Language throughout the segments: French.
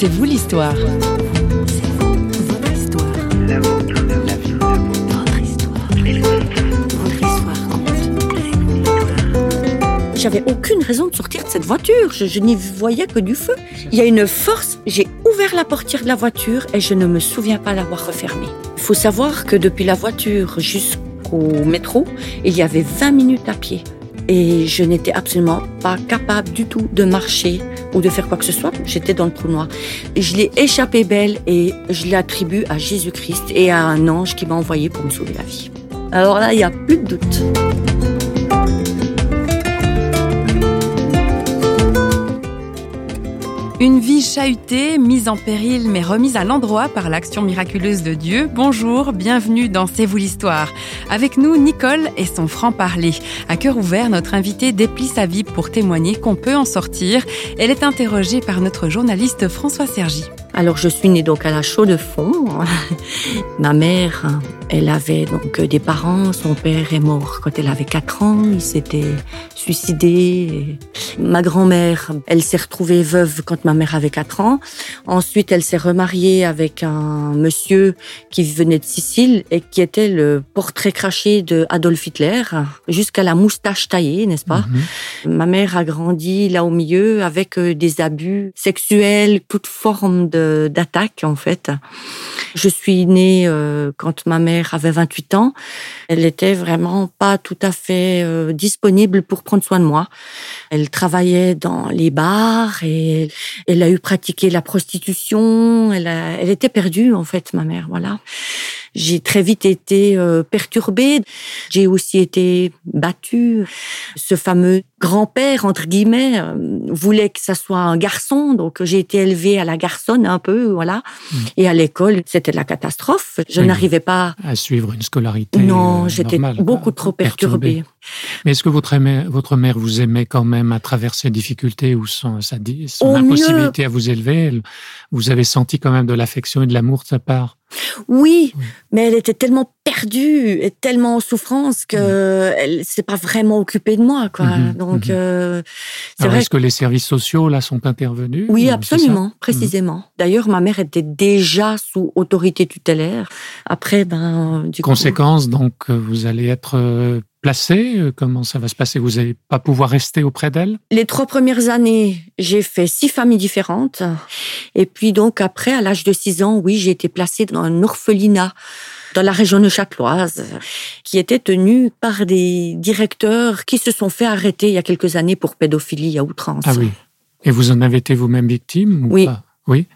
C'est vous l'histoire. J'avais aucune raison de sortir de cette voiture. Je, je n'y voyais que du feu. Il y a une force. J'ai ouvert la portière de la voiture et je ne me souviens pas l'avoir refermée. Il faut savoir que depuis la voiture jusqu'au métro, il y avait 20 minutes à pied. Et je n'étais absolument pas capable du tout de marcher ou de faire quoi que ce soit. J'étais dans le trou noir. Je l'ai échappé belle et je l'attribue à Jésus-Christ et à un ange qui m'a envoyé pour me sauver la vie. Alors là, il n'y a plus de doute. Une vie chahutée, mise en péril, mais remise à l'endroit par l'action miraculeuse de Dieu. Bonjour, bienvenue dans C'est vous l'histoire. Avec nous, Nicole et son franc-parler. À cœur ouvert, notre invitée déplie sa vie pour témoigner qu'on peut en sortir. Elle est interrogée par notre journaliste François Sergi. Alors, je suis née donc à la Chaux-de-Fonds. Ma mère, elle avait donc des parents. Son père est mort quand elle avait 4 ans. Il s'était suicidé. Ma grand-mère, elle s'est retrouvée veuve quand ma mère avait 4 ans. Ensuite, elle s'est remariée avec un monsieur qui venait de Sicile et qui était le portrait craché de Adolf Hitler, jusqu'à la moustache taillée, n'est-ce pas? Mhm. Ma mère a grandi là au milieu avec euh, des abus sexuels, toute forme d'attaque en fait. Je suis née euh, quand ma mère avait 28 ans. Elle était vraiment pas tout à fait euh, disponible pour prendre soin de moi. Elle travaillait dans les bars et elle a eu pratiqué la prostitution. Elle, a- elle était perdue en fait, ma mère. Voilà. J'ai très vite été euh, perturbée. J'ai aussi été battue. Ce fameux grand-père, entre guillemets, euh, voulait que ça soit un garçon. Donc, j'ai été élevée à la garçonne un peu, voilà. Et à l'école, c'était la catastrophe. Je Oui. n'arrivais pas... À suivre une scolarité. Non, euh, j'étais beaucoup trop perturbée. Mais est-ce que votre, aimé- votre mère vous aimait quand même à travers ses difficultés ou son, sa, son impossibilité à vous élever? Vous avez senti quand même de l'affection et de l'amour de sa part? Oui, Oui. mais elle était tellement perdue et tellement en souffrance que elle s'est pas vraiment occupée de moi, quoi. Mhm, Donc, mhm. euh, c'est Alors, vrai est-ce que les services sociaux là sont intervenus Oui, absolument, ça? Précisément. D'ailleurs, ma mère était déjà sous autorité tutélaire. Après, ben, du coup- Conséquence, donc, euh, vous allez être placé. euh, Comment ça va se passer? Vous n'allez pas pouvoir rester auprès d'elle? Les trois premières années, j'ai fait six familles différentes. Et puis donc après, à l'âge de six ans, oui, j'ai été placée dans un orphelinat dans la région neuchâteloise, qui était tenu par des directeurs qui se sont fait arrêter il y a quelques années pour pédophilie à outrance. Ah oui. Et vous en avez été vous-même victime ou Oui. pas? Oui.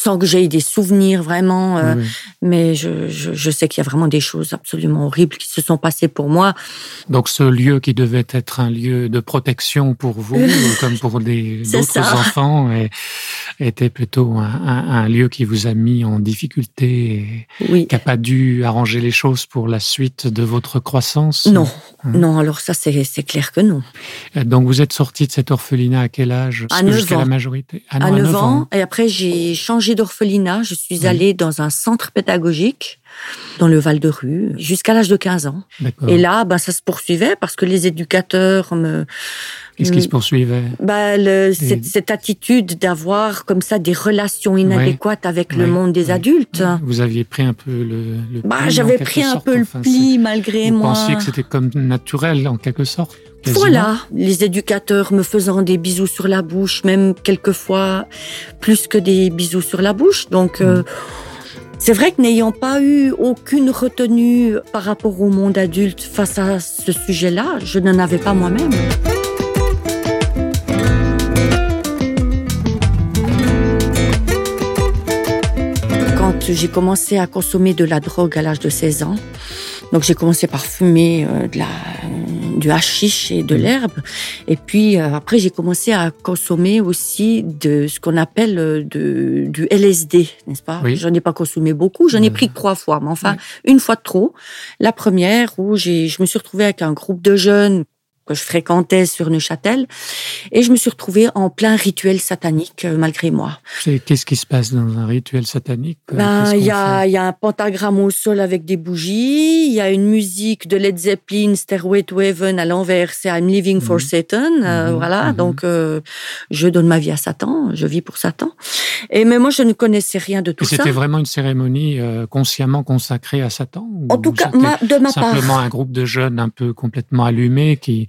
Sans que j'aie des souvenirs vraiment, euh, mais je, je, je sais qu'il y a vraiment des choses absolument horribles qui se sont passées pour moi. Donc ce lieu qui devait être un lieu de protection pour vous, euh, comme pour d'autres enfants, et- était plutôt un, un- un lieu qui vous a mis en difficulté et Oui. qui n'a pas dû arranger les choses pour la suite de votre croissance? Non, Hum. non, alors ça, c'est clair que non. Euh, Donc vous êtes sorti de cet orphelinat à quel âge? À que neuf Jusqu'à ans. la majorité Ah non, à 9 neuf ans. Et après, j'ai changé d'orphelinat. Je suis allée dans un centre pédagogique dans le Val de Rue jusqu'à l'âge de 15 ans. Et là, ben, ça se poursuivait parce que les éducateurs me... Qu'est-ce qui se poursuivait? Ben, le- cette, cette attitude d'avoir comme ça des relations inadéquates avec le monde des Ouais. adultes. Vous aviez pris un peu le, le Bah, j'avais pris un sorte, peu le pli malgré c'est- Vous moi. pensiez que c'était comme naturel en quelque sorte quasiment? Voilà, les éducateurs me faisant des bisous sur la bouche, même quelquefois plus que des bisous sur la bouche. Donc, euh, c'est vrai que n'ayant pas eu aucune retenue par rapport au monde adulte face à ce sujet-là, je n'en avais pas moi-même. Quand j'ai commencé à consommer de la drogue à l'âge de 16 ans, donc j'ai commencé par fumer euh, de la, du hashish et de l'herbe. Et puis euh, après, j'ai commencé à consommer aussi de ce qu'on appelle euh, de, du LSD, n'est-ce pas? Oui. J'en ai pas consommé beaucoup, j'en ai Euh, pris trois fois, mais enfin, une fois de trop. La première où j'ai, je me suis retrouvée avec un groupe de jeunes que je fréquentais sur Neuchâtel, et je me suis retrouvée en plein rituel satanique euh, malgré moi. Qu'est-ce qui se passe dans un rituel satanique euh, Ben, il y a, y un pentagramme au sol avec des bougies, il y a une musique de Led Zeppelin, Stairway to Heaven à l'envers, c'est I'm living for Mhm. Satan, euh, Mhm, voilà. mhm. Donc, euh, je donne ma vie à Satan, je vis pour Satan. Et mais moi, je ne connaissais rien de tout ça. C'était vraiment une cérémonie euh, consciemment consacrée à Satan En tout cas, de ma part. Simplement un groupe de jeunes un peu complètement allumés qui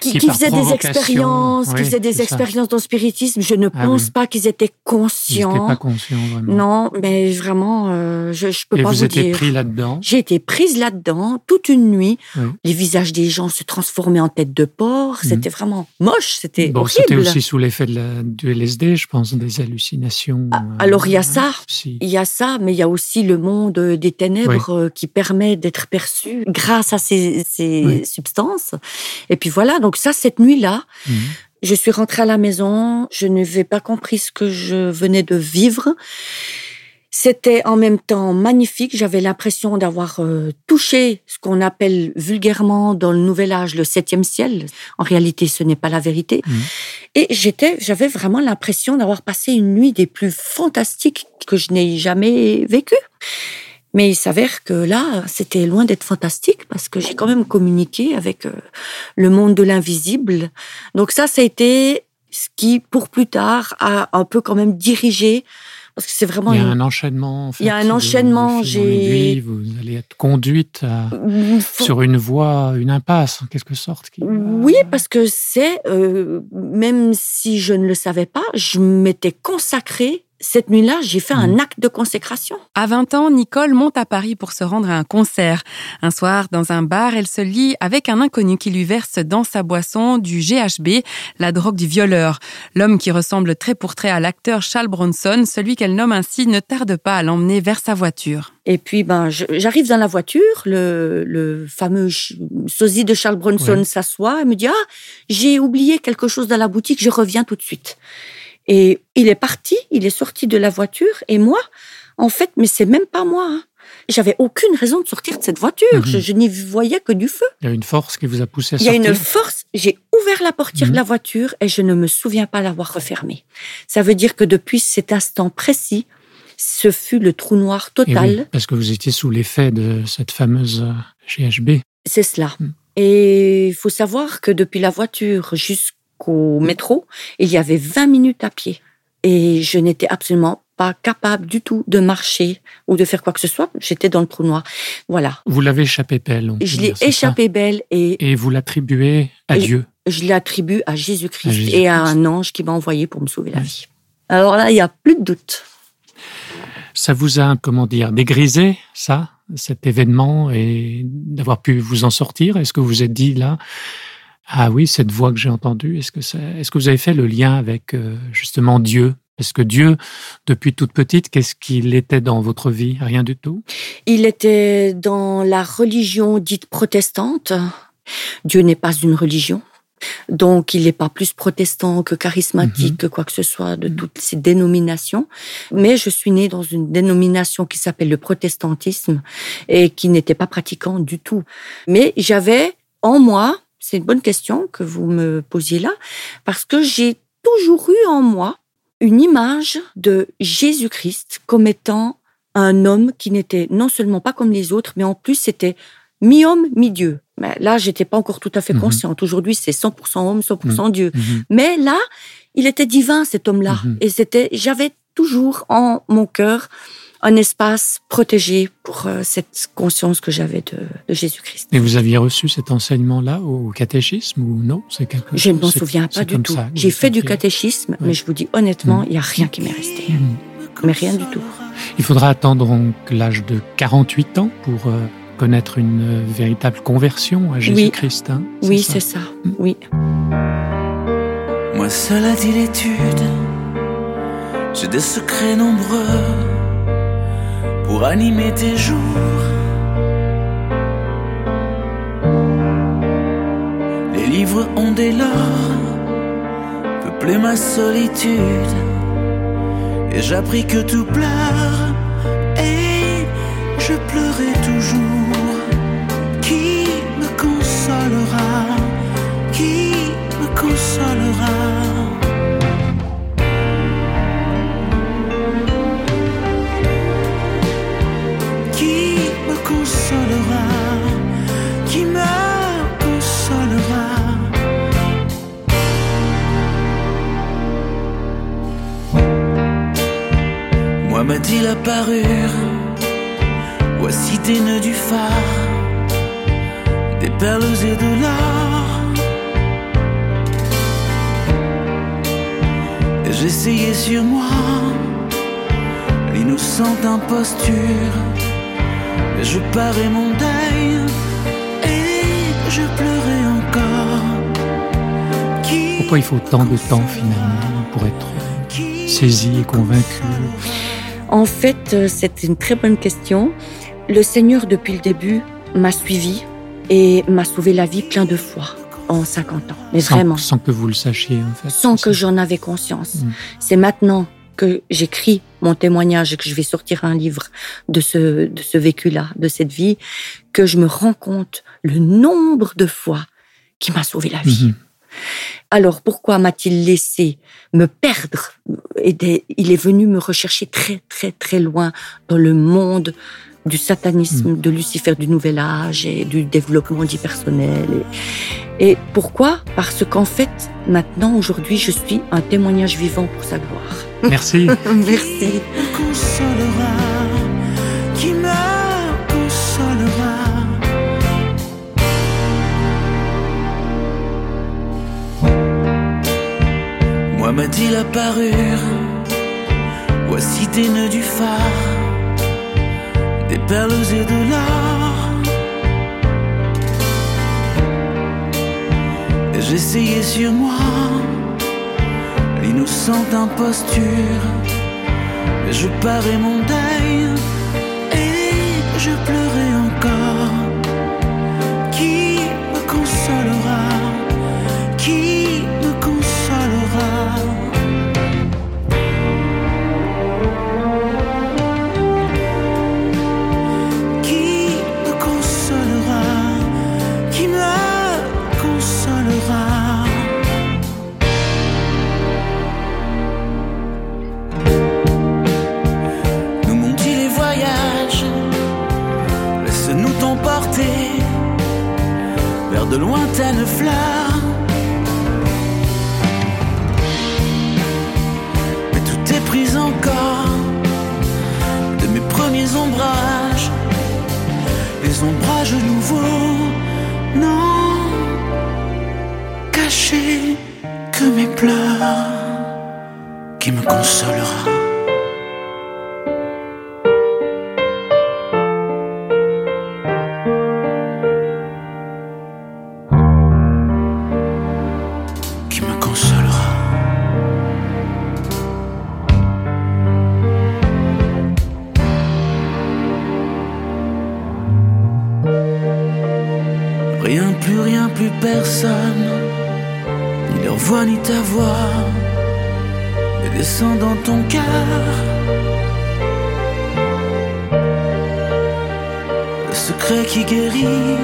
qui, qui, faisaient des expériences, qui faisaient des expériences dans le spiritisme. Je ne ah pense pas qu'ils étaient conscients. Ils pas conscients, vraiment. Non, mais vraiment, euh, je, je peux Et pas vous, vous étiez dire. pris là-dedans? J'ai été prise là-dedans toute une nuit. Les visages des gens se transformaient en tête de porc. Mhm. C'était vraiment moche. C'était bon, horrible. C'était aussi sous l'effet du LSD, je pense, des hallucinations. Ah, alors il y a ça, si. il y a ça, mais il y a aussi le monde des ténèbres euh, qui permet d'être perçu grâce à ces, ces substances. Et puis voilà, donc ça, cette nuit-là, Mhm. je suis rentrée à la maison, je n'avais pas compris ce que je venais de vivre. C'était en même temps magnifique. J'avais l'impression d'avoir euh, touché ce qu'on appelle vulgairement dans le Nouvel Âge le septième ciel. En réalité, ce n'est pas la vérité. Mhm. Et j'étais, j'avais vraiment l'impression d'avoir passé une nuit des plus fantastiques que je n'ai jamais vécues. Mais il s'avère que là, c'était loin d'être fantastique parce que j'ai quand même communiqué avec euh, le monde de l'invisible. Donc ça, ça a été ce qui, pour plus tard, a un peu quand même dirigé parce que c'est vraiment Il y a une- un enchaînement. En fait, Il y a un enchaînement, j'ai- Vous allez être conduite à- sur une voie, une impasse, en quelque sorte. qui- Oui, parce que c'est, euh, même si je ne le savais pas, je m'étais consacrée. Cette nuit-là, j'ai fait un Mhm. acte de consécration. À 20 ans, Nicole monte à Paris pour se rendre à un concert. Un soir, dans un bar, elle se lie avec un inconnu qui lui verse dans sa boisson du GHB, la drogue du violeur. L'homme qui ressemble trait pour trait à l'acteur Charles Bronson, celui qu'elle nomme ainsi, ne tarde pas à l'emmener vers sa voiture. Et puis, ben, j'arrive dans la voiture, le, le fameux sosie de Charles Bronson Ouais. s'assoit et me dit, ah, j'ai oublié quelque chose dans la boutique, je reviens tout de suite. Et il est parti, il est sorti de la voiture, et moi, en fait, mais c'est même pas moi. hein. J'avais aucune raison de sortir de cette voiture. Mhm. Je, je n'y voyais que du feu. Il y a une force qui vous a poussé à Il y a sortir. une force. J'ai ouvert la portière Mhm. de la voiture et je ne me souviens pas l'avoir refermée. Ça veut dire que depuis cet instant précis, ce fut le trou noir total. oui, parce que vous étiez sous l'effet de cette fameuse euh, GHB. C'est cela. Mm. Et il faut savoir que depuis la voiture jusqu'au métro, il y avait 20 minutes à pied. Et je n'étais absolument pas capable du tout de marcher ou de faire quoi que ce soit. J'étais dans le trou noir. Voilà. Vous l'avez échappé belle. Je l'ai ça échappé belle et Et vous l'attribuez à Dieu. je l'attribue à Jésus-Christ et à un ange qui m'a envoyé pour me sauver la vie. Alors là, il n'y a plus de doute. Ça vous a, comment dire, dégrisé, ça, cet événement, et d'avoir pu vous en sortir? Est-ce que vous vous êtes dit, là, ah oui, cette voix que j'ai entendue, est-ce que, ça, est-ce que vous avez fait le lien avec, euh, justement, Dieu? Parce que Dieu, depuis toute petite, qu'est-ce qu'il était dans votre vie? Rien du tout? Il était dans la religion dite protestante. Dieu n'est pas une religion. Donc, il n'est pas plus protestant que charismatique, Mhm. que quoi que ce soit de toutes ces dénominations. Mais je suis née dans une dénomination qui s'appelle le protestantisme et qui n'était pas pratiquant du tout. Mais j'avais en moi, c'est une bonne question que vous me posiez là, parce que j'ai toujours eu en moi une image de Jésus-Christ comme étant un homme qui n'était non seulement pas comme les autres, mais en plus c'était mi-homme, mi-dieu. Mais là, j'étais pas encore tout à fait Mhm. consciente. Aujourd'hui, c'est 100% homme, 100% Dieu. Mhm. Mais là, il était divin, cet homme-là. Mhm. Et c'était, j'avais toujours en mon cœur un espace protégé pour euh, cette conscience que j'avais de, de Jésus-Christ. Et vous aviez reçu cet enseignement-là au catéchisme ou non? C'est quelque Je ne m'en souviens pas du tout. J'ai fait du catéchisme, Ouais. mais je vous dis honnêtement, il n'y a rien qui m'est resté. Mhm. Mais rien du tout. Il faudra attendre donc l'âge de 48 ans pour euh, connaître une euh, véritable conversion à Jésus-Christ. hein, Oui, ça? c'est ça. Oui. Moi seul a dit l'étude, j'ai des secrets nombreux pour animer tes jours. Les livres ont dès lors peuplé ma solitude et j'appris que tout pleure M'a-t-il la parure Voici tes nœuds du phare, des perles et de l'or. J'essayais sur moi l'innocente imposture, mais je parais mon deuil et je pleurais encore. Pourquoi il faut tant de temps finalement pour être saisi et convaincu? En fait, euh, c'est une très bonne question. Le Seigneur, depuis le début, m'a suivi et m'a sauvé la vie plein de fois en 50 ans. Mais sans, vraiment. Sans que vous le sachiez, en fait. Sans que j'en avais conscience. Mm. C'est maintenant que j'écris mon témoignage et que je vais sortir un livre de ce, de ce vécu-là, de cette vie, que je me rends compte le nombre de fois qui m'a sauvé la vie. Mhm. Alors pourquoi m'a-t-il laissé me perdre Il est venu me rechercher très très très loin dans le monde du satanisme, de Lucifer du Nouvel Âge et du développement dit personnel. Et, et pourquoi? Parce qu'en fait, maintenant, aujourd'hui, je suis un témoignage vivant pour sa gloire. Merci. Merci. Moi m'a-t-il la parure, voici tes nœuds du phare, des perles et de l'or. Et J'essayais sur moi l'innocente imposture. Mais je parais mon deuil et je pleurais encore. Que mes pleurs, qui me consolera. qui me consolera. Rien, plus rien, plus personne, ni leur voix ni ta voix, ne descend dans ton cœur. Le secret qui guérit,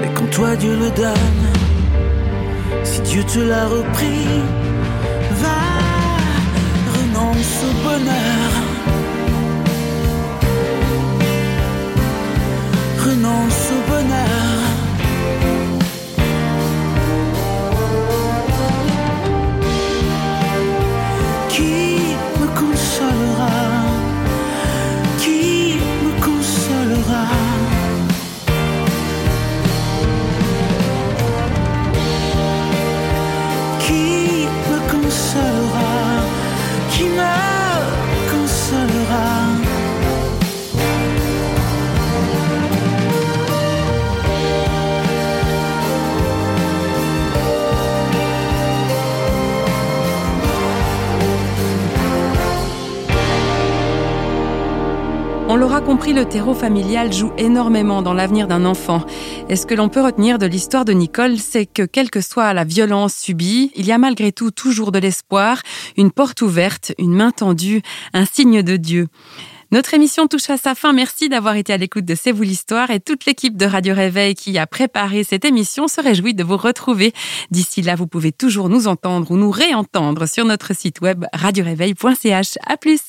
mais quand toi Dieu le donne, si Dieu te l'a repris, va, renonce au bonheur. Renonce compris, le terreau familial joue énormément dans l'avenir d'un enfant. Et ce que l'on peut retenir de l'histoire de Nicole, c'est que quelle que soit la violence subie, il y a malgré tout toujours de l'espoir, une porte ouverte, une main tendue, un signe de Dieu. Notre émission touche à sa fin. Merci d'avoir été à l'écoute de C'est vous l'histoire et toute l'équipe de Radio Réveil qui a préparé cette émission se réjouit de vous retrouver. D'ici là, vous pouvez toujours nous entendre ou nous réentendre sur notre site web radioréveil.ch. À plus!